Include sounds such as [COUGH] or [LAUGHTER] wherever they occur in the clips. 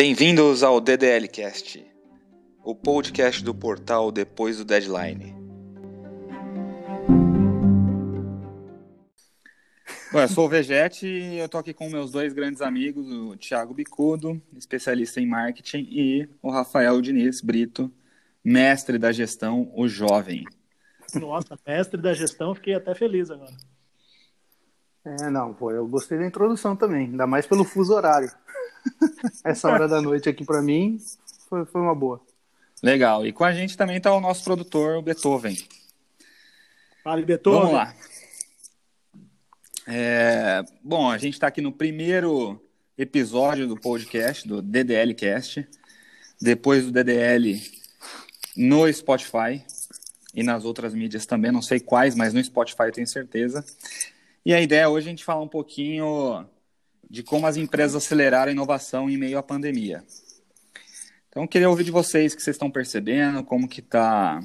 Bem-vindos ao DDLcast, o podcast do portal Depois do Deadline. Bom, eu sou o Vegete e eu tô aqui com meus dois grandes amigos, o Thiago Bicudo, especialista em marketing, e o Rafael Diniz Brito, mestre da gestão, o jovem. Nossa, mestre da gestão, fiquei até feliz agora. É, não, pô, eu gostei da introdução também, ainda mais pelo fuso horário. Essa hora da noite aqui para mim foi, foi uma boa. Legal. E com a gente também está o nosso produtor, o Beethoven. Fala, Beethoven. Vamos lá. É, bom, a gente está aqui no primeiro episódio do podcast, do DDLcast. Depois do DDL no Spotify e nas outras mídias também, não sei quais, mas no Spotify eu tenho certeza. E a ideia hoje é a gente falar um pouquinho de como as empresas aceleraram a inovação em meio à pandemia. Então, eu queria ouvir de vocês o que vocês estão percebendo, como que está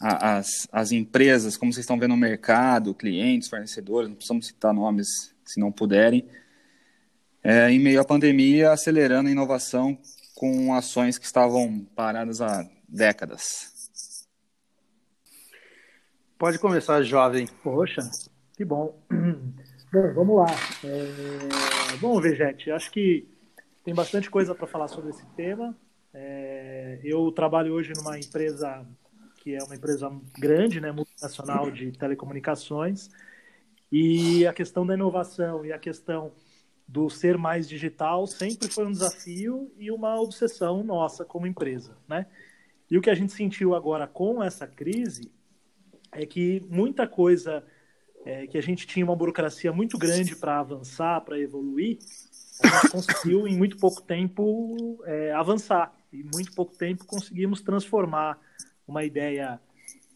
as, as empresas, como vocês estão vendo o mercado, clientes, fornecedores, não precisamos citar nomes se não puderem, é, em meio à pandemia, acelerando a inovação com ações que estavam paradas há décadas. Pode começar, jovem. Poxa, que bom. Bom, vamos lá. É... Bom, Vegete, acho que tem bastante coisa para falar sobre esse tema. É... Eu trabalho hoje numa empresa que é uma empresa grande, né, multinacional de telecomunicações, e a questão da inovação e a questão do ser mais digital sempre foi um desafio e uma obsessão nossa como empresa, né? E o que a gente sentiu agora com essa crise é que muita coisa é, que a gente tinha uma burocracia muito grande para avançar, para evoluir, a gente [COUGHS] conseguiu em muito pouco tempo é, avançar. E muito pouco tempo conseguimos transformar uma ideia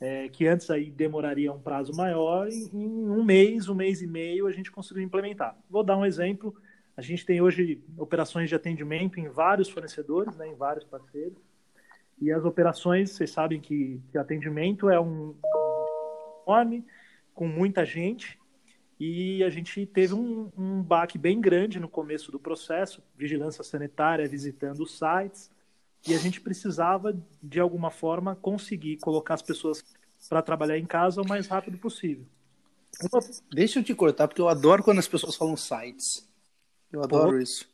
é, que antes aí demoraria um prazo maior, em, em um mês, um mês e meio, a gente conseguiu implementar. Vou dar um exemplo. A gente tem hoje operações de atendimento em vários fornecedores, né, em vários parceiros. E as operações, vocês sabem que, que atendimento é um enorme, com muita gente e a gente teve um, um baque bem grande no começo do processo, vigilância sanitária visitando os sites, e a gente precisava, de alguma forma, conseguir colocar as pessoas para trabalhar em casa o mais rápido possível. Deixa eu te cortar, porque eu adoro quando as pessoas falam sites. Eu adoro Pô. isso.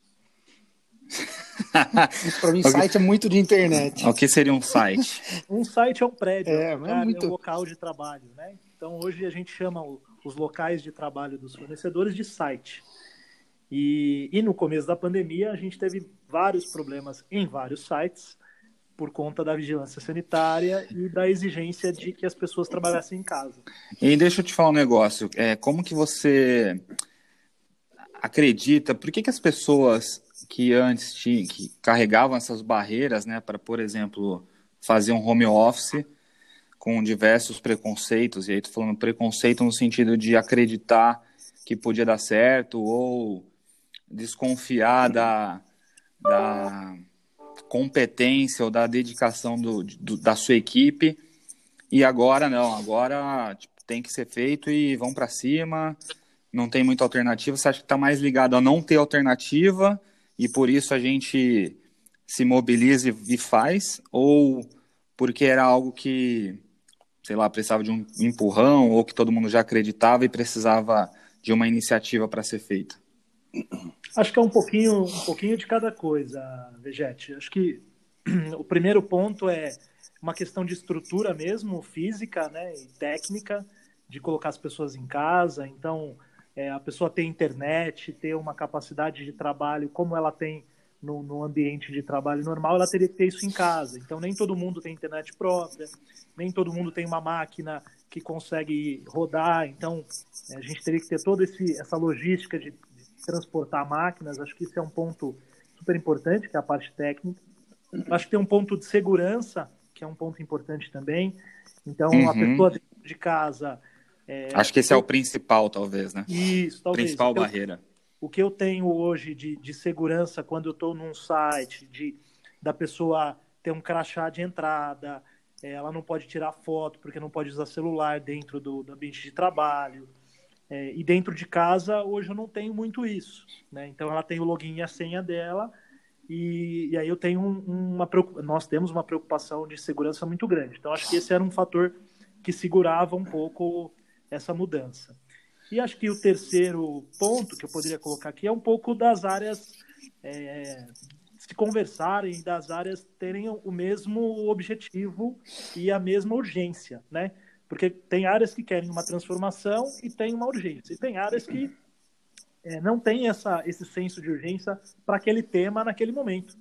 [LAUGHS] para mim, site é muito de internet. O que seria um site? [LAUGHS] um site é um prédio, é, é, muito... é um local de trabalho, né? Então, hoje a gente chama os locais de trabalho dos fornecedores de site. E, e no começo da pandemia, a gente teve vários problemas em vários sites por conta da vigilância sanitária e da exigência de que as pessoas trabalhassem em casa. E deixa eu te falar um negócio. É, como que você acredita? Por que, que as pessoas que antes tinham, que carregavam essas barreiras, né, para, por exemplo, fazer um home office, com diversos preconceitos, e aí tô falando preconceito no sentido de acreditar que podia dar certo ou desconfiar da, da competência ou da dedicação do, do, da sua equipe. E agora não, agora tipo, tem que ser feito e vão para cima, não tem muita alternativa. Você acha que está mais ligado a não ter alternativa e por isso a gente se mobiliza e faz? Ou porque era algo que sei lá, precisava de um empurrão ou que todo mundo já acreditava e precisava de uma iniciativa para ser feita? Acho que é um pouquinho, um pouquinho de cada coisa, Vegete. Acho que o primeiro ponto é uma questão de estrutura mesmo, física né, e técnica, de colocar as pessoas em casa. Então, é, a pessoa ter internet, ter uma capacidade de trabalho como ela tem no, no, ambiente de trabalho normal, ela teria que ter isso em casa. Então, nem todo mundo tem internet própria, nem todo mundo tem uma máquina que consegue rodar. Então, é, a gente teria que ter toda esse, essa logística de, de, transportar máquinas. Acho que isso é um ponto super importante, que é a parte técnica. Acho que tem um ponto de segurança, que é um ponto importante também. Então, uhum. a pessoa de casa. É, Acho que esse é o principal, talvez, né? Isso, talvez. Principal então, barreira o que eu tenho hoje de, de segurança quando eu estou num site, de da pessoa ter um crachá de entrada, é, ela não pode tirar foto porque não pode usar celular dentro do, do ambiente de trabalho. É, e dentro de casa, hoje eu não tenho muito isso. Né? Então ela tem o login e a senha dela E, e aí eu tenho uma nós temos uma preocupação de segurança muito grande. Então acho que esse era um fator que segurava um pouco essa mudança. E acho que o terceiro ponto que eu poderia colocar aqui é um pouco das áreas é, se conversarem, das áreas terem o mesmo objetivo e a mesma urgência, né? Porque tem áreas que querem uma transformação e tem uma urgência. E tem áreas que é, não tem essa, esse senso de urgência para aquele tema naquele momento.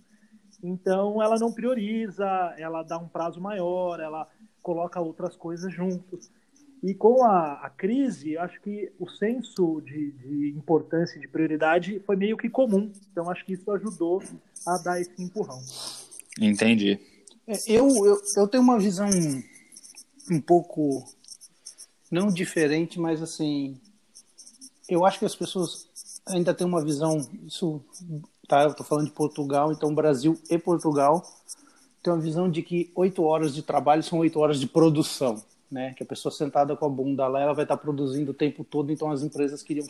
Então, ela não prioriza, ela dá um prazo maior, ela coloca outras coisas juntos. E com a, a crise, acho que o senso de, de importância e de prioridade foi meio que comum. Então, acho que isso ajudou a dar esse empurrão. Entendi. É, eu, eu, eu tenho uma visão um pouco, não diferente, mas assim, eu acho que as pessoas ainda têm uma visão, isso, tá, eu tô falando de Portugal, então Brasil e Portugal tem uma visão de que oito horas de trabalho são oito horas de produção, né? Que a pessoa sentada com a bunda lá, ela vai estar produzindo o tempo todo, então as empresas queriam.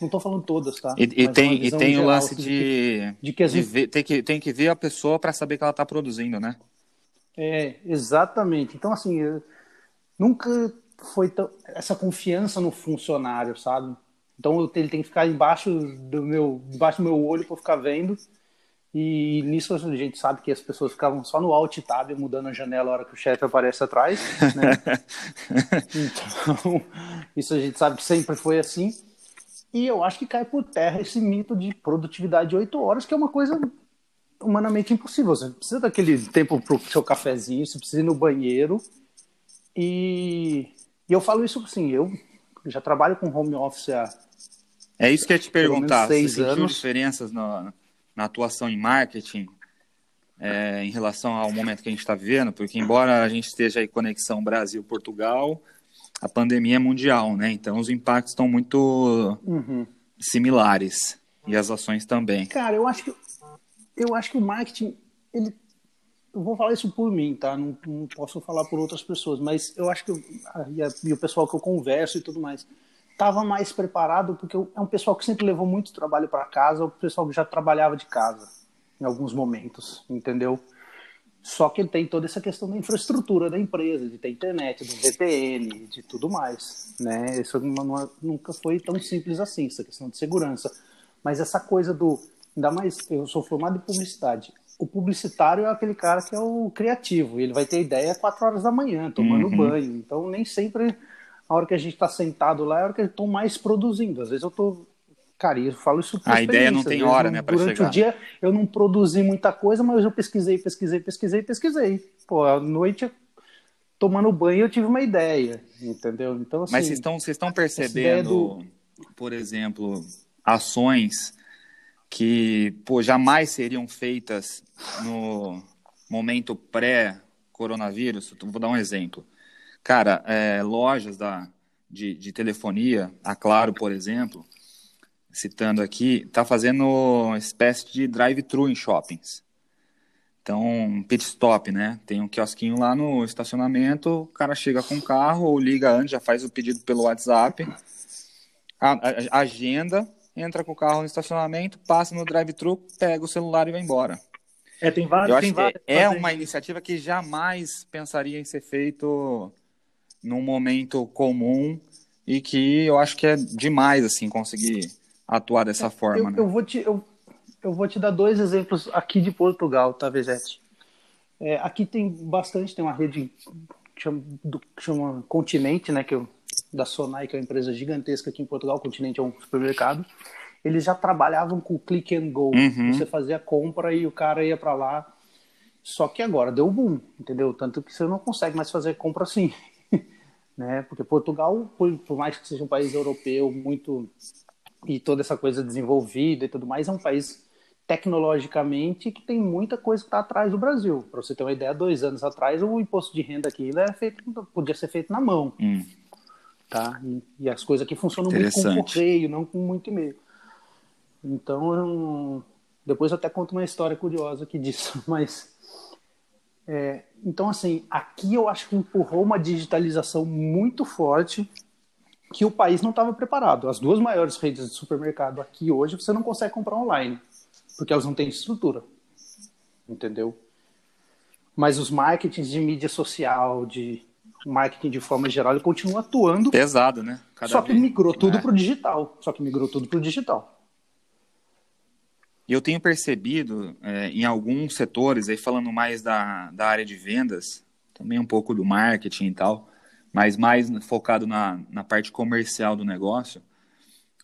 Não estou falando todas, tá? E, e tem, e tem o lance assim, de, de, que, de ver, tem, que, tem que ver a pessoa para saber que ela está produzindo, né? É, exatamente. Então, assim, nunca foi tão, essa confiança no funcionário, sabe? Então ele tem que ficar embaixo do meu, embaixo do meu olho para ficar vendo. E nisso a gente sabe que as pessoas ficavam só no alt tab mudando a janela a hora que o chefe aparece atrás, né? [LAUGHS] então, isso a gente sabe que sempre foi assim. E eu acho que cai por terra esse mito de produtividade de 8 horas, que é uma coisa humanamente impossível. Você precisa daquele tempo para o seu cafezinho, você precisa ir no banheiro. E, e eu falo isso assim, eu já trabalho com home office há é isso que eu ia te perguntar. Você sentiu anos. diferenças na, na, atuação em marketing é, em relação ao momento que a gente está vivendo? Porque embora a gente esteja em conexão Brasil-Portugal, a pandemia é mundial, né? Então os impactos estão muito uhum. similares e as ações também. Cara, eu acho que eu acho que o marketing ele eu vou falar isso por mim, tá? Não, não posso falar por outras pessoas, mas eu acho que eu, e, a, e o pessoal que eu converso e tudo mais estava mais preparado, porque é um pessoal que sempre levou muito trabalho para casa, o pessoal que já trabalhava de casa em alguns momentos, entendeu? Só que ele tem toda essa questão da infraestrutura da empresa, de ter internet, do VPN, de tudo mais, né? Isso não, é, nunca foi tão simples assim, essa questão de segurança. Mas essa coisa do, ainda mais, eu sou formado em publicidade. O publicitário é aquele cara que é o criativo, ele vai ter ideia quatro horas da manhã, tomando uhum. banho. Então nem sempre a hora que a gente está sentado lá é a hora que eu estou mais produzindo. Às vezes eu estou. Cara, eu falo isso por A ideia não tem hora, né, para chegar. Durante o dia eu não produzi muita coisa, mas eu pesquisei, pesquisei, pesquisei, pesquisei. Pô, à noite, tomando banho, eu tive uma ideia, entendeu? Então, assim, mas vocês estão, vocês estão percebendo, do... por exemplo, ações que pô, jamais seriam feitas no momento pré-coronavírus? Vou dar um exemplo. Cara, é, lojas da, de, de, telefonia, a Claro, por exemplo, citando aqui, está fazendo uma espécie de drive-thru em shoppings. Então, pit stop, né? Tem um quiosquinho lá no estacionamento, o cara chega com o carro ou liga antes, já faz o pedido pelo WhatsApp, a, a, agenda, entra com o carro no estacionamento, passa no drive-thru, pega o celular e vai embora. É, tem vários. Eu acho que é uma iniciativa que jamais pensaria em ser feito num momento comum e que eu acho que é demais assim conseguir atuar dessa é, forma. Eu, né? eu, vou te, eu, eu vou te dar dois exemplos aqui de Portugal, tá, Vezete? É, aqui tem bastante, tem uma rede que chama, do, que chama Continente, né, que eu, da Sonai, que é uma empresa gigantesca aqui em Portugal. Continente é um supermercado. Eles já trabalhavam com click and go. Uhum. Você fazia a compra e o cara ia para lá. Só que agora deu boom, entendeu? Tanto que você não consegue mais fazer compra assim né? Porque Portugal, por, por, mais que seja um país europeu muito e toda essa coisa desenvolvida e tudo mais, é um país tecnologicamente que tem muita coisa que está atrás do Brasil. Para você ter uma ideia, dois anos atrás o imposto de renda aqui é feito, podia ser feito na mão, hum. tá? E, e, as coisas aqui funcionam muito com correio, não com muito e-mail. Então, eu, depois eu até conto uma história curiosa aqui disso, [LAUGHS] mas é, então, assim, aqui eu acho que empurrou uma digitalização muito forte que o país não estava preparado. As duas maiores redes de supermercado aqui hoje você não consegue comprar online, porque elas não têm estrutura. entendeu? Mas os marketings de mídia social, de marketing de forma geral, ele continua atuando. Pesado, né? Cada só que migrou tudo é. para o digital. Só que migrou tudo para o digital. E eu tenho percebido é, em alguns setores, aí falando mais da, da área de vendas, também um pouco do marketing e tal, mas mais focado na, na parte comercial do negócio,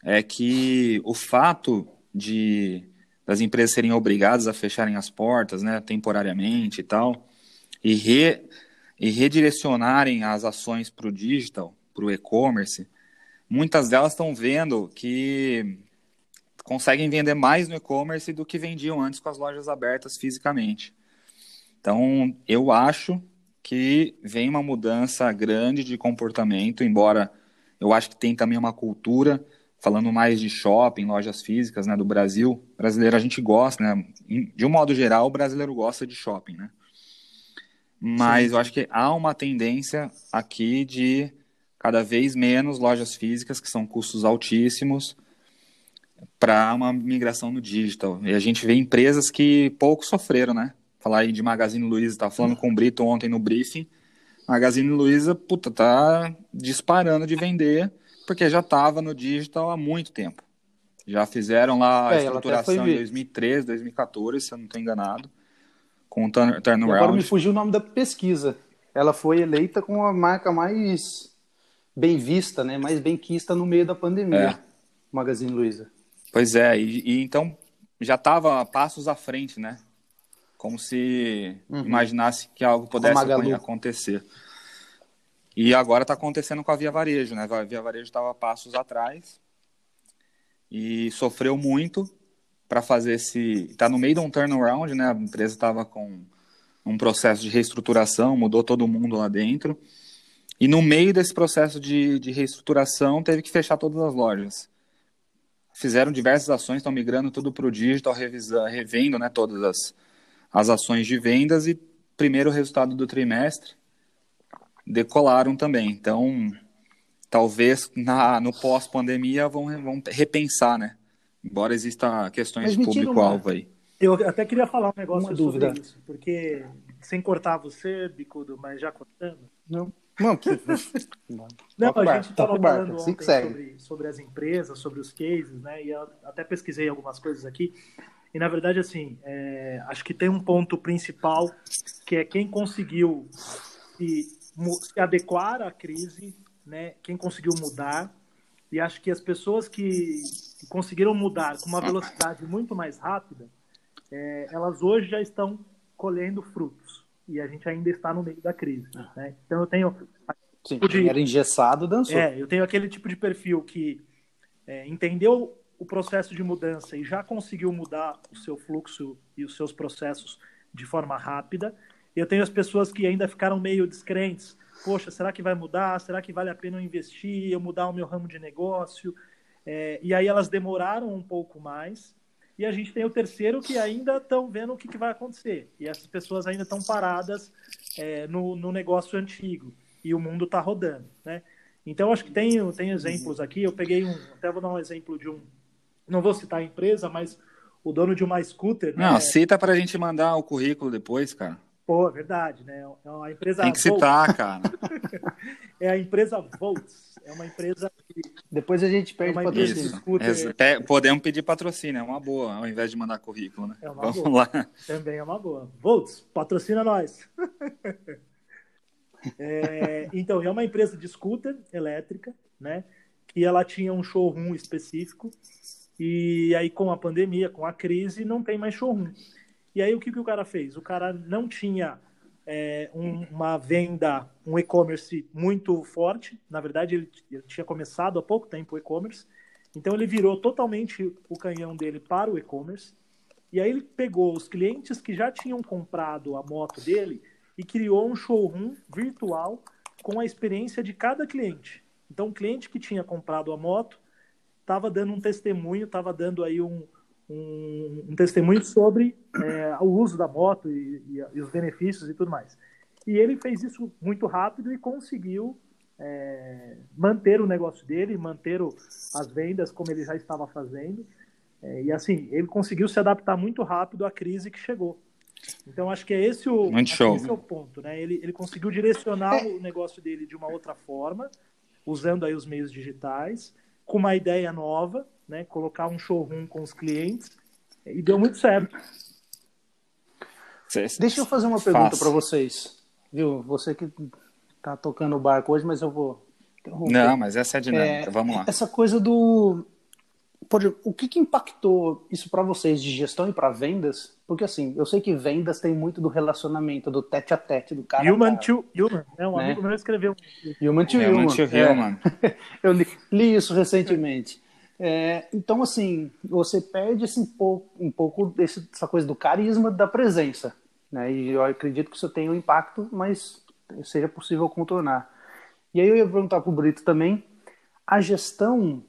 é que o fato de das empresas serem obrigadas a fecharem as portas, né, temporariamente e tal, e, re, e redirecionarem as ações para o digital, para o e-commerce, muitas delas estão vendo que conseguem vender mais no e-commerce do que vendiam antes com as lojas abertas fisicamente. Então, eu acho que vem uma mudança grande de comportamento, embora eu acho que tem também uma cultura, falando mais de shopping, lojas físicas, né, do Brasil. Brasileiro a gente gosta, né? De um modo geral, o brasileiro gosta de shopping, né? Mas Sim. eu acho que há uma tendência aqui de cada vez menos lojas físicas, que são custos altíssimos, para uma migração no digital. E a gente vê empresas que pouco sofreram, né? Falar aí de Magazine Luiza, estava falando com o Brito ontem no briefing. Magazine Luiza, puta, tá disparando de vender, porque já estava no digital há muito tempo. Já fizeram lá a é, estruturação em 2013, 2014, se eu não estou enganado, com o turnaround. agora me fugiu o nome da pesquisa. Ela foi eleita como a marca mais bem vista, né? mais bem quista no meio da pandemia, é. Magazine Luiza. Pois é, e, e então já estava passos à frente, né? Como se uhum. imaginasse que algo pudesse acontecer. E agora está acontecendo com a Via Varejo, né? A Via Varejo estava passos atrás e sofreu muito para fazer esse. Está no meio de um turnaround, né? A empresa estava com um processo de reestruturação, mudou todo mundo lá dentro. E no meio desse processo de, de reestruturação, teve que fechar todas as lojas fizeram diversas ações, estão migrando tudo para o digital, revisa, revendo né, todas as, as ações de vendas e primeiro resultado do trimestre decolaram também. Então, talvez na, no pós-pandemia vão, vão repensar, né? Embora exista questões público-alvo aí. Eu até queria falar um negócio uma sobre dúvida. isso, porque sem cortar você, Bicudo, mas já cortando. Não. Não, [LAUGHS] não a gente estava falando assim sobre, sobre as empresas, sobre os cases, né? E eu até pesquisei algumas coisas aqui. E na verdade, assim, é, acho que tem um ponto principal que é quem conseguiu se, se adequar à crise, né? Quem conseguiu mudar. E acho que as pessoas que, que conseguiram mudar com uma velocidade muito mais rápida, é, elas hoje já estão colhendo frutos e a gente ainda está no meio da crise. Ah. Né? Então eu tenho. Sim, tipo de, era engessado, dançou. É, eu tenho aquele tipo de perfil que é, entendeu o processo de mudança e já conseguiu mudar o seu fluxo e os seus processos de forma rápida. Eu tenho as pessoas que ainda ficaram meio descrentes. Poxa, será que vai mudar? Será que vale a pena eu investir, eu mudar o meu ramo de negócio? É, e aí elas demoraram um pouco mais e a gente tem o terceiro que ainda estão vendo o que, que, vai acontecer. E essas pessoas ainda estão paradas é, no, no, negócio antigo. E o mundo está rodando, né? Então, acho que tem, tem exemplos aqui. Eu peguei um... Até vou dar um exemplo de um... Não vou citar a empresa, mas o dono de uma scooter... Não, né? cita para a gente mandar o currículo depois, cara. Pô, verdade, né? É uma empresa. Tem que citar, cara. [LAUGHS] é a empresa Volts. É uma empresa que. Depois a gente pede é patrocínio. É, podemos pedir patrocínio, é uma boa, ao invés de mandar currículo, né? É uma Vamos boa. lá. Também é uma boa. Volts, patrocina nós. [LAUGHS] é, então, é uma empresa de scooter elétrica, né? Que ela tinha um showroom específico. E aí, com a pandemia, com a crise, não tem mais showroom. E aí o que, que o cara fez? O cara não tinha é, um, uma venda, um e-commerce muito forte. Na verdade, ele, ele, tinha começado há pouco tempo o e-commerce. Então ele virou totalmente o canhão dele para o e-commerce. E aí ele pegou os clientes que já tinham comprado a moto dele e criou um showroom virtual com a experiência de cada cliente. Então o cliente que tinha comprado a moto estava dando um testemunho, estava dando aí um, um, um testemunho sobre é, o uso da moto e, e, e, os benefícios e tudo mais. E ele fez isso muito rápido e conseguiu é, manter o negócio dele, manter o, as vendas como ele já estava fazendo. É, e assim, ele conseguiu se adaptar muito rápido à crise que chegou. Então, acho que é esse o, Muito show. esse é o ponto, né? Ele, ele conseguiu direcionar o negócio dele de uma outra forma, usando aí os meios digitais, com uma ideia nova, né? Colocar um showroom com os clientes, e deu muito certo. Deixa eu fazer uma pergunta para vocês. Viu? Você que tá tocando o barco hoje, mas eu vou. Não, mas essa é a dinâmica. É, Vamos lá. Essa coisa do. Pode, o que, que impactou isso para vocês de gestão e para vendas? Porque assim, eu sei que vendas tem muito do relacionamento, do tete a tete, do cara. Human to human. É, um né? amigo meu escreveu. Human to human. human, to human. É. [LAUGHS] eu li, li, isso recentemente. É, então, assim, você perde esse, um pouco, um pouco essa coisa do carisma da presença. Né? E eu acredito que isso tenha um impacto, mas seja possível contornar. E aí eu ia perguntar para o Brito também, a gestão,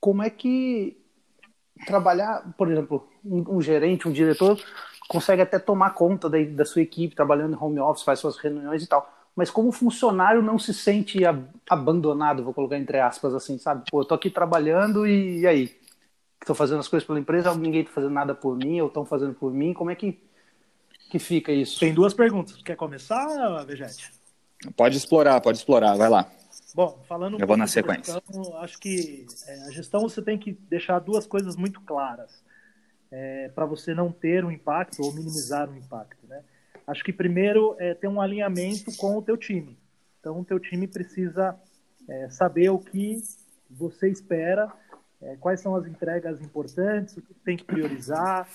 como é que trabalhar, por exemplo, um, um gerente, um diretor, consegue até tomar conta da, da, sua equipe, trabalhando em home office, faz suas reuniões e tal. Mas como funcionário não se sente abandonado, vou colocar entre aspas assim, sabe? Pô, eu tô aqui trabalhando e, e aí? Estou fazendo as coisas pela empresa, ninguém está fazendo nada por mim, ou estão fazendo por mim, como é que que fica isso? Tem duas perguntas. Quer começar, Vegete? Pode explorar, pode explorar, vai lá. Bom, falando um Eu vou na sequência. Gestão, acho que é, a gestão você tem que deixar duas coisas muito claras é, para você não ter um impacto ou minimizar o um impacto, né? Acho que primeiro é ter um alinhamento com o teu time. Então, o teu time precisa é, saber o que você espera, é, quais são as entregas importantes, o que tem que priorizar,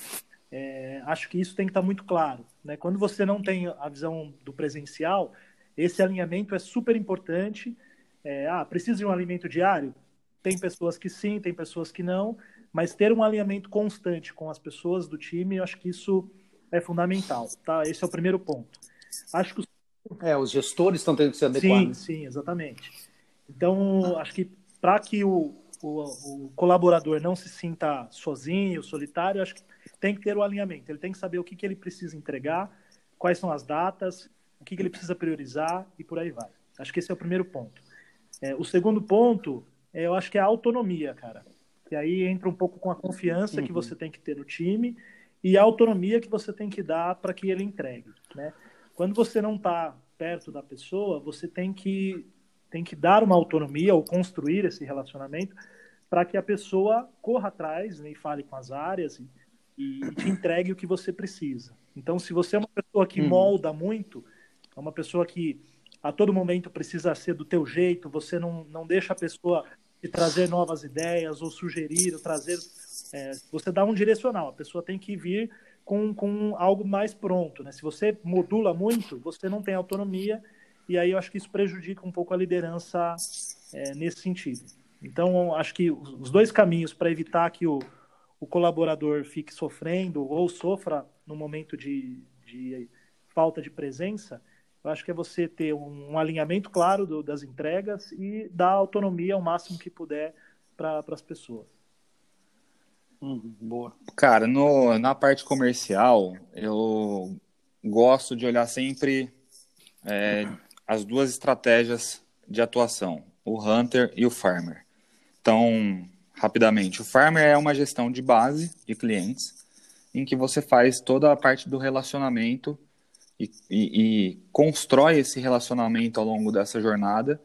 é, acho que isso tem que estar muito claro. Né? Quando você não tem a visão do presencial, esse alinhamento é super importante. É, ah, precisa de um alimento diário? Tem pessoas que sim, tem pessoas que não, mas ter um alinhamento constante com as pessoas do time, eu acho que isso é fundamental. Tá? Esse é o primeiro ponto. Acho que os... É, os gestores estão tendo que se adequar. Sim, sim, exatamente. Então, acho que para que o, o, o, colaborador não se sinta sozinho, solitário, acho que tem que ter o alinhamento. Ele tem que saber o que, que ele precisa entregar, quais são as datas, o que, que ele precisa priorizar e por aí vai. Acho que esse é o primeiro ponto. É, o segundo ponto, é, eu acho que é a autonomia, cara. E aí entra um pouco com a confiança uhum. que você tem que ter no time e a autonomia que você tem que dar para que ele entregue. Né? Quando você não está perto da pessoa, você tem que, tem que dar uma autonomia ou construir esse relacionamento para que a pessoa corra atrás né, e fale com as áreas e, e, te entregue o que você precisa. Então, se você é uma pessoa que hum. molda muito, é uma pessoa que a todo momento precisa ser do teu jeito, você não, não deixa a pessoa te trazer novas ideias ou sugerir, ou trazer... É, você dá um direcional, a pessoa tem que vir com, com algo mais pronto. Né? Se você modula muito, você não tem autonomia e aí eu acho que isso prejudica um pouco a liderança é, nesse sentido. Então, acho que os dois caminhos para evitar que o, o colaborador fique sofrendo ou sofra no momento de, de falta de presença, eu acho que é você ter um, um alinhamento claro do, das entregas e dar autonomia ao máximo que puder para as pessoas. Uhum, boa. Cara, no, na parte comercial, eu gosto de olhar sempre é, as duas estratégias de atuação, o Hunter e o Farmer. Então, rapidamente. O Farmer é uma gestão de base de clientes, em que você faz toda a parte do relacionamento e, e, e constrói esse relacionamento ao longo dessa jornada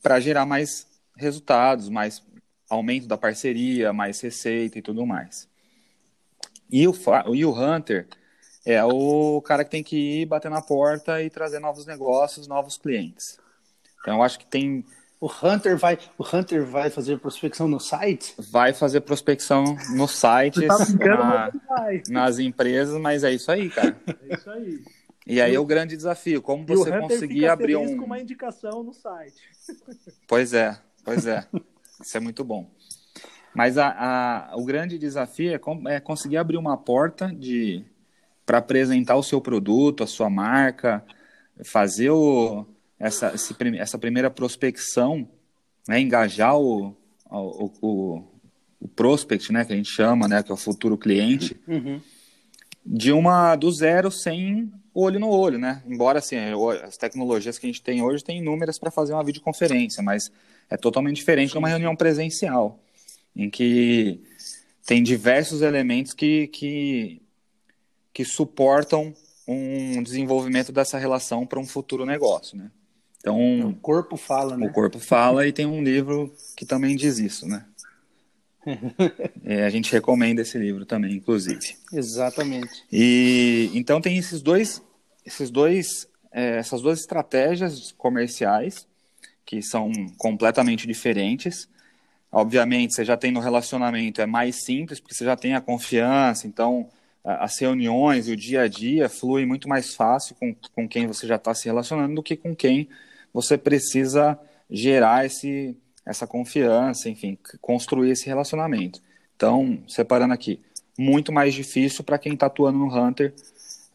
para gerar mais resultados, mais aumento da parceria, mais receita e tudo mais. E o, e o Hunter é o cara que tem que ir bater na porta e trazer novos negócios, novos clientes. Então, eu acho que tem o Hunter vai, o Hunter vai fazer prospecção no site? Vai fazer prospecção no site, tá na, nas empresas, mas é isso aí, cara. É isso aí. E aí é o grande desafio, como e você conseguir abrir um. com uma indicação no site. Pois é, pois é. [LAUGHS] Isso é muito bom. Mas a, a, o grande desafio é, é conseguir abrir uma porta de para apresentar o seu produto, a sua marca, fazer o, essa, esse, essa primeira prospecção, né, engajar o, o, o, o, prospect, né, que a gente chama, né, que é o futuro cliente, uhum. de uma do zero sem olho no olho, né? Embora assim, as tecnologias que a gente tem hoje têm inúmeras para fazer uma videoconferência, mas é totalmente diferente de uma reunião presencial, em que tem diversos elementos que, que que suportam um desenvolvimento dessa relação para um futuro negócio, né? Então, o corpo fala, né? O corpo fala e tem um livro que também diz isso, né? [LAUGHS] é, a gente recomenda esse livro também, inclusive. Exatamente. E então tem esses dois, esses dois, é, essas duas estratégias comerciais que são completamente diferentes. Obviamente, você já tem no relacionamento é mais simples porque você já tem a confiança, então as reuniões e o dia a dia flui muito mais fácil com, com quem você já está se relacionando do que com quem você precisa gerar esse, essa confiança, enfim, construir esse relacionamento. Então, separando aqui, muito mais difícil para quem está atuando no Hunter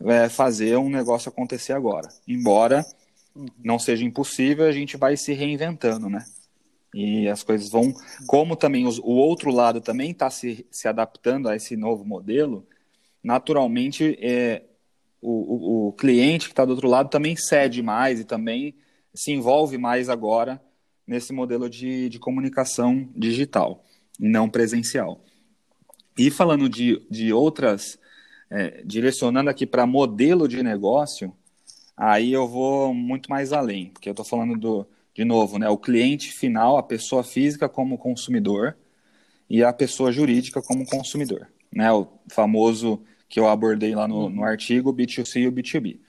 é, fazer um negócio acontecer agora. Embora não seja impossível, a gente vai se reinventando, né? E as coisas vão. Como também os, o outro lado também está se, se adaptando a esse novo modelo, naturalmente é, o, o, o cliente que está do outro lado também cede mais e também se envolve mais agora nesse modelo de, de comunicação digital não presencial. E falando de, de outras, é, direcionando aqui para modelo de negócio, aí eu vou muito mais além, porque eu estou falando do, de novo, né, o cliente final, a pessoa física como consumidor e a pessoa jurídica como consumidor, né, o famoso que eu abordei lá no, no artigo, B2C e o B2B.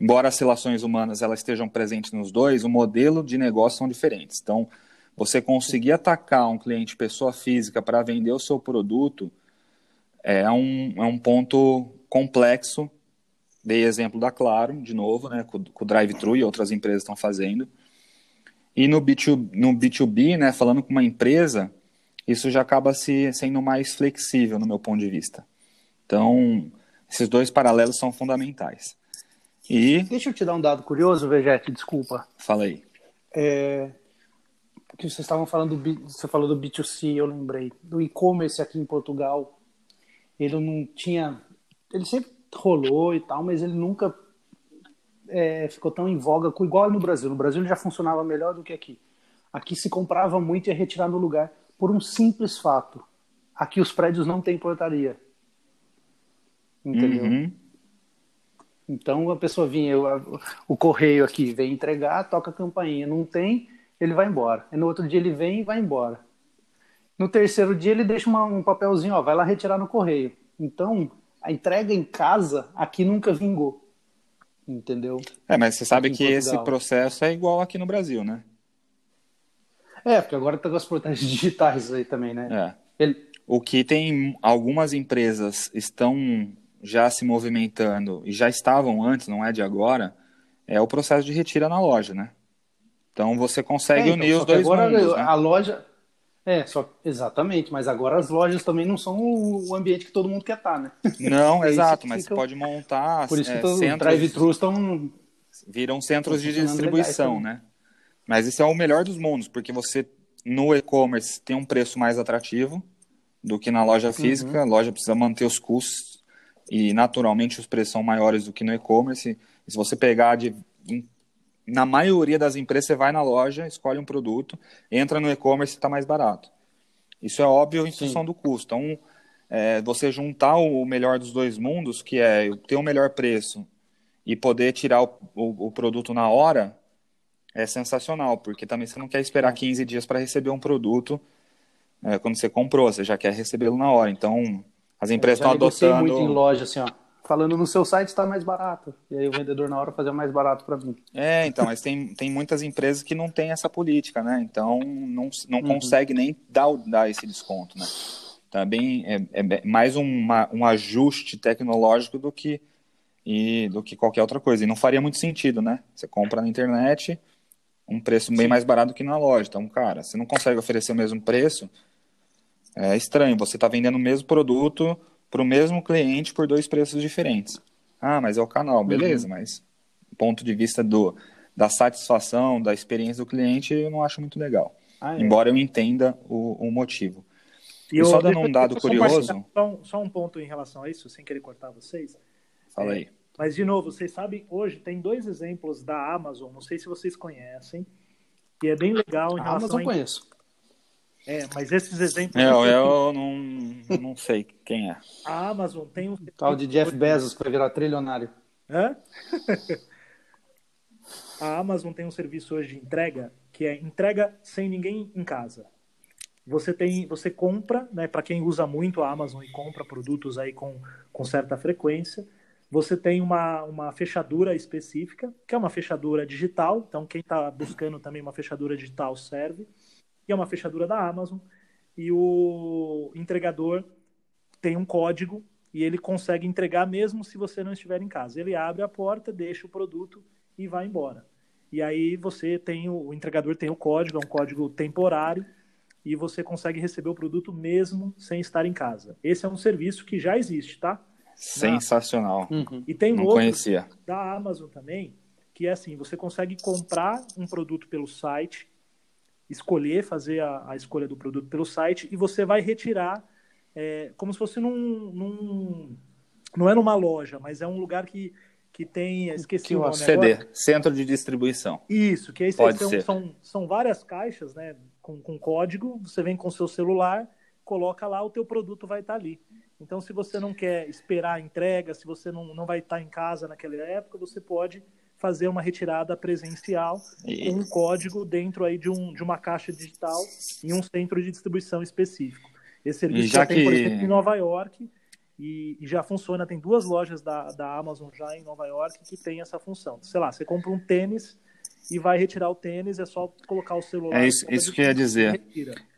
Embora as relações humanas elas estejam presentes nos dois, o modelo de negócio são diferentes. Então, você conseguir atacar um cliente pessoa física para vender o seu produto é um, é um ponto complexo. Dei exemplo da Claro, de novo, né, com, com o drive-thru e outras empresas estão fazendo. E no, B2, no B2B, né, falando com uma empresa, isso já acaba se, sendo mais flexível no meu ponto de vista. Então, esses dois paralelos são fundamentais. E... Deixa eu te dar um dado curioso, Vegete, desculpa. Fala aí. É, que vocês estavam falando, do, você falou do B2C, eu lembrei. Do e-commerce aqui em Portugal, ele não tinha... Ele sempre rolou e tal, mas ele nunca é, ficou tão em voga igual no Brasil. No Brasil ele já funcionava melhor do que aqui. Aqui se comprava muito e ia retirar no lugar por um simples fato. Aqui os prédios não têm portaria. Entendeu? Uhum. Então a pessoa vinha, o correio aqui vem entregar, toca a campainha, não tem, ele vai embora. E no outro dia ele vem e vai embora. No terceiro dia ele deixa uma, um papelzinho, ó, vai lá retirar no correio. Então a entrega em casa aqui nunca vingou. Entendeu? É, mas você sabe que esse processo é igual aqui no Brasil, né? É, porque agora tá com as portais [LAUGHS] digitais aí também, né? É. Ele... O que tem algumas empresas estão já se movimentando e já estavam antes, não é de agora, é o processo de retira na loja, né? Então você consegue é, então, unir os dois agora mundos, né? a loja é, só exatamente, mas agora as lojas também não são o ambiente que todo mundo quer estar, tá, né? Não, [LAUGHS] é exato, mas fica... você pode montar Por isso que é, os centros... drive-thrus estão viram centros de distribuição, né? Mas isso é o melhor dos mundos, porque você no e-commerce tem um preço mais atrativo do que na loja física, uhum. a loja precisa manter os custos e naturalmente os preços são maiores do que no e-commerce. Se você pegar de, na maioria das empresas, você vai na loja, escolhe um produto, entra no e-commerce e está mais barato. Isso é óbvio em função Sim. do custo. Então, é, você juntar o melhor dos dois mundos, que é ter o um melhor preço e poder tirar o, o, o, produto na hora, é sensacional, porque também você não quer esperar 15 dias para receber um produto é, quando você comprou, você já quer recebê-lo na hora. Então, as empresas estão adotando. muito em loja, assim, ó. Falando no seu site está mais barato. E aí o vendedor na hora fazia mais barato para mim. É, então, mas tem, tem muitas empresas que não têm essa política, né? Então não, não uhum. consegue nem dar, dar esse desconto, né? Também é, é mais uma, um ajuste tecnológico do que, e, do que qualquer outra coisa. E não faria muito sentido, né? Você compra na internet um preço bem Sim. mais barato que na loja. Então, cara, você não consegue oferecer o mesmo preço, é estranho, você está vendendo o mesmo produto para o mesmo cliente por dois preços diferentes. Ah, mas é o canal, beleza, uhum. mas do ponto de vista do, da satisfação, da experiência do cliente, eu não acho muito legal. Ah, é. Embora eu entenda o, o motivo. E, e só dando um dado curioso. Só um, só um, ponto em relação a isso, sem querer cortar vocês. Fala aí. É, mas, de novo, vocês sabem, hoje tem dois exemplos da Amazon, não sei se vocês conhecem, e é bem legal em a relação Amazon a... conheço. É, mas esses exemplos. Eu, eu não, não sei quem é. A Amazon tem um. Tal de Jeff Bezos para virar trilionário. Hã? [LAUGHS] a Amazon tem um serviço hoje de entrega que é entrega sem ninguém em casa. Você tem, você compra, né, para quem usa muito a Amazon e compra produtos aí com, com certa frequência, você tem uma, uma fechadura específica, que é uma fechadura digital, então quem está buscando também uma fechadura digital serve, e é uma fechadura da Amazon, e o entregador tem um código e ele consegue entregar mesmo se você não estiver em casa. Ele abre a porta, deixa o produto e vai embora. E aí você tem o, o entregador tem o código, é um código temporário e você consegue receber o produto mesmo sem estar em casa. Esse é um serviço que já existe, tá? Sensacional. Uhum. E tem um outro conhecia. da Amazon também, que é assim, você consegue comprar um produto pelo site, escolher, fazer a, a escolha do produto pelo site e você vai retirar é, como se fosse num, num, Não é numa loja, mas é um lugar que, que tem. Esqueci o nome CD, agora. Centro de Distribuição. Isso, que aí Pode são, ser. são, são várias caixas, né? Com, com código, você vem com seu celular, coloca lá, o teu produto vai estar ali. Então, se você não quer esperar a entrega, se você não, não vai estar em casa naquela época, você pode fazer uma retirada presencial com um código dentro aí de, um, de uma caixa digital em um centro de distribuição específico. Esse serviço E já já tem, por que- exemplo, em Nova York e, e já funciona. Tem duas lojas da, da Amazon já em Nova York que tem essa função. Sei lá, você compra um tênis e vai retirar o tênis, é só colocar o celular. É isso- isso que eu ia dizer.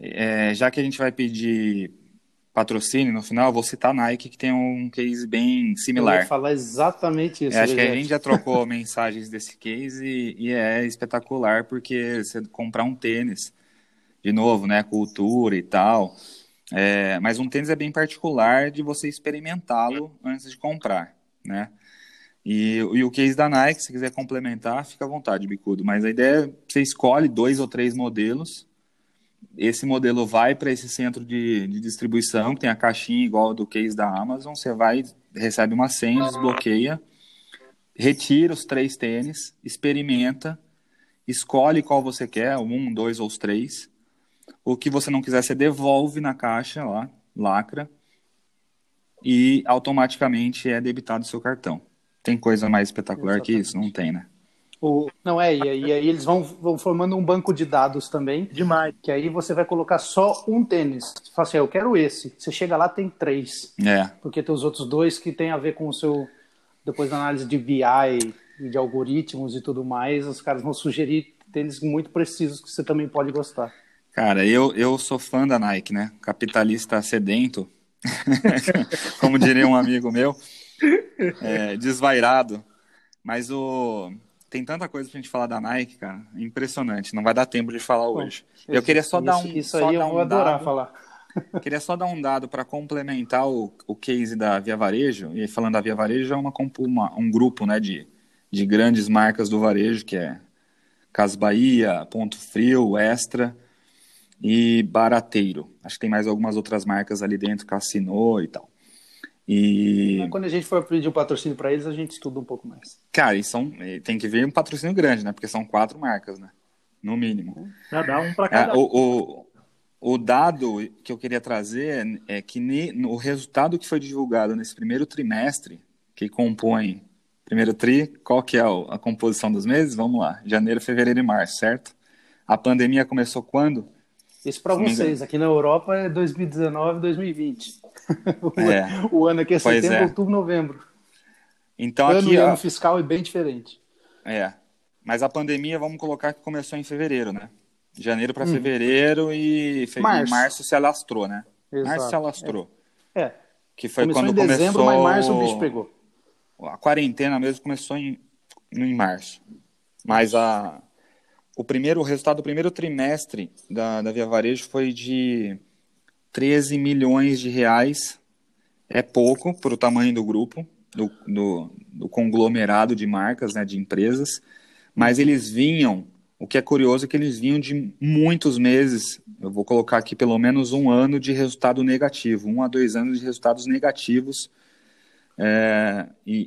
É, já que a gente vai pedir patrocínio no final, eu vou citar a Nike, que tem um case bem Eu ia similar. falar exatamente isso. É, acho que a gente já trocou [LAUGHS] mensagens desse case e, e é espetacular, porque você comprar um tênis, de novo, né, cultura e tal, é, mas um tênis é bem particular de você experimentá-lo antes de comprar, né? E, e o case da Nike, se quiser complementar, fica à vontade, Bicudo. Mas a ideia é você escolhe dois ou três modelos, esse modelo vai para esse centro de, de distribuição, que tem a caixinha igual do case da Amazon, você vai, recebe uma senha, desbloqueia, retira os três tênis, experimenta, escolhe qual você quer, um, dois ou os três. O que você não quiser, você devolve na caixa lá, lacra, e automaticamente é debitado o seu cartão. Tem coisa mais espetacular que isso? Não tem, né? O- Não é, e aí, e aí eles vão, vão formando um banco de dados também, Demais. que aí você vai colocar só um tênis. Você fala assim, eu quero esse. Você chega lá, tem três. É, Porque tem os outros dois que tem a ver com o seu. Depois da análise de BI e de algoritmos e tudo mais, os caras vão sugerir tênis muito precisos que você também pode gostar. Cara, eu, eu sou fã da Nike, né? Capitalista sedento, [LAUGHS] como diria um amigo meu, é, desvairado. Mas o... tem tanta coisa pra gente falar da Nike, cara. Impressionante. Não vai dar tempo de falar hoje. Eu queria só dar um. Isso, isso aí eu um vou adorar dado. falar. [LAUGHS] Queria só dar um dado para complementar o, o case da Via Varejo. E falando da Via Varejo, é uma, uma- um grupo né, de, de grandes marcas do varejo, que é Cas Bahia, Ponto Frio, Extra e Barateiro. Acho que tem mais algumas outras marcas ali dentro, Cassino e tal. E, Quando a gente for pedir o patrocínio para eles, a gente estuda um pouco mais. cara, e são, e tem que ver um patrocínio grande, né? Porque são quatro marcas, né? No mínimo. Já dá um para É, cada. o, o, o dado que eu queria trazer é que ne- no- o resultado que foi divulgado nesse primeiro trimestre, que compõe primeiro tri, qual que é o- a composição dos meses? Vamos lá, janeiro, fevereiro e março, certo? A pandemia começou quando? Isso para vocês. Aqui na Europa é 2019, 2020. [LAUGHS] o, É. o ano aqui é Pois setembro, é. outubro, novembro. Então ano aqui, e ó, ano fiscal é bem diferente. é. Mas a pandemia, vamos colocar que começou em fevereiro, né? Janeiro para Hum. fevereiro e, fe... Março. março se alastrou, né? Exato. Março se alastrou. É. Que foi Começou quando em dezembro, começou mas em março o bicho pegou. a quarentena mesmo começou em, em março. Mas a, o primeiro o resultado do primeiro trimestre da, da Via Varejo foi de 13 milhões de reais. É pouco para o tamanho do grupo, do, do, do conglomerado de marcas, né, de empresas. Mas eles vinham, o que é curioso é que eles vinham de muitos meses, eu vou colocar aqui pelo menos um ano de resultado negativo, um a dois anos de resultados negativos é, e,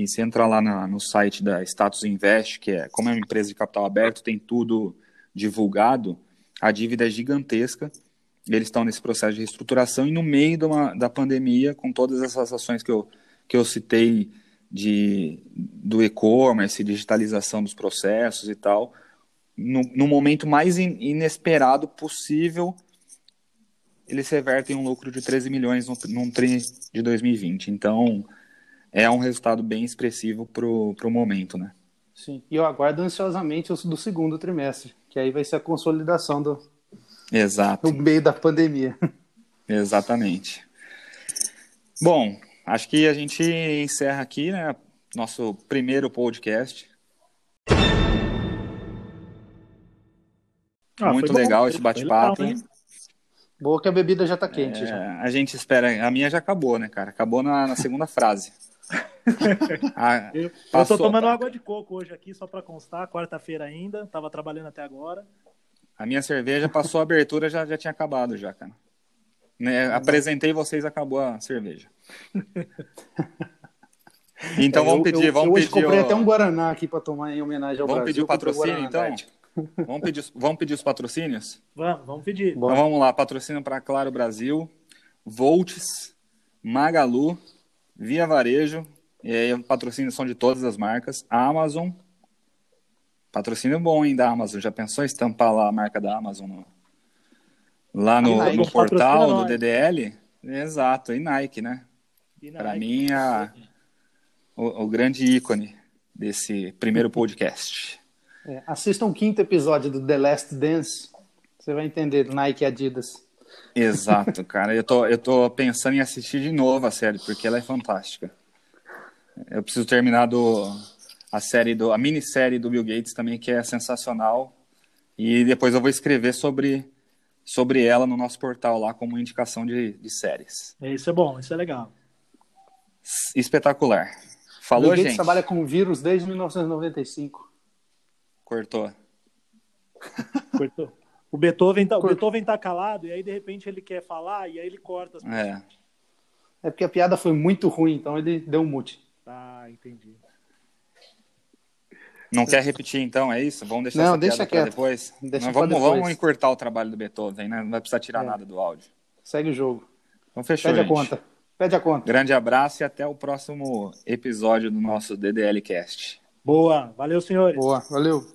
e, e você entra lá na- no site da Status Invest, que é como é uma empresa de capital aberto, tem tudo divulgado, a dívida é gigantesca. Eles estão nesse processo de reestruturação e no meio uma, da pandemia, com todas essas ações que eu, que eu citei de, do e-commerce, digitalização dos processos e tal, no, no momento mais in, inesperado possível, eles revertem um lucro de 13 milhões no, num TRI de 2020. Então, é um resultado bem expressivo para o momento, né? Sim, e eu aguardo ansiosamente o do segundo trimestre, que aí vai ser a consolidação do, Exato. no meio da pandemia. Exatamente. Bom, acho que a gente encerra aqui, né? Nosso primeiro podcast. Ah, Muito legal esse bate-papo. Boa que a bebida já tá quente. É, já. A gente espera. A minha já acabou, né, cara? Acabou na, na segunda frase. [LAUGHS] ah, eu, passou... eu tô tomando água de coco hoje aqui, só para constar, quarta-feira ainda, tava trabalhando até agora. A minha cerveja passou a abertura, já, já tinha acabado já, cara. Né, apresentei vocês, acabou a cerveja. [LAUGHS] Então é, vamos pedir, eu, vamos eu hoje pedir. comprei o... até um Guaraná aqui para tomar em homenagem ao vamos Brasil. [LAUGHS] Vamos pedir o patrocínio, então? vamos, pedir, vamos pedir os patrocínios? Vamos, vamos pedir. Então vamos lá, patrocínio para Claro Brasil, Volts, Magalu, Via Varejo, e aí patrocínio são de todas as marcas, Amazon, Patrocínio bom, hein, da Amazon. Já pensou em estampar lá a marca da Amazon no, lá no, Nike, no portal do DDL? Exato, e Nike, né? Para mim, a, o, o, grande ícone desse primeiro podcast. É, assista um quinto episódio do The Last Dance, você vai entender Nike e Adidas. Exato, [LAUGHS] cara. Eu tô, eu tô pensando em assistir de novo a série, porque ela é fantástica. Eu preciso terminar do, a série do a minissérie do Bill Gates também que é sensacional e depois eu vou escrever sobre sobre ela no nosso portal lá como indicação de, de séries. É, isso é bom, isso é legal. Espetacular. Falou, Bill Gates gente. trabalha com vírus desde 1995. Cortou. Cortou. O Beethoven tá, o Beethoven tá calado e aí de repente ele quer falar e aí ele corta as É. É porque a piada foi muito ruim, então ele deu um mute. Ah, entendi. Não quer repetir então, é isso? Vamos deixar não, essa deixa quieto. depois? Deixa vamos, depois. vamos encurtar o trabalho do Beethoven, né? Não vai precisar tirar é. nada do áudio. Segue o jogo. Então fechou, Pede gente. a conta. Pede a conta. Grande abraço e até o próximo episódio do nosso DDL Cast. Boa, valeu senhores. Boa, valeu.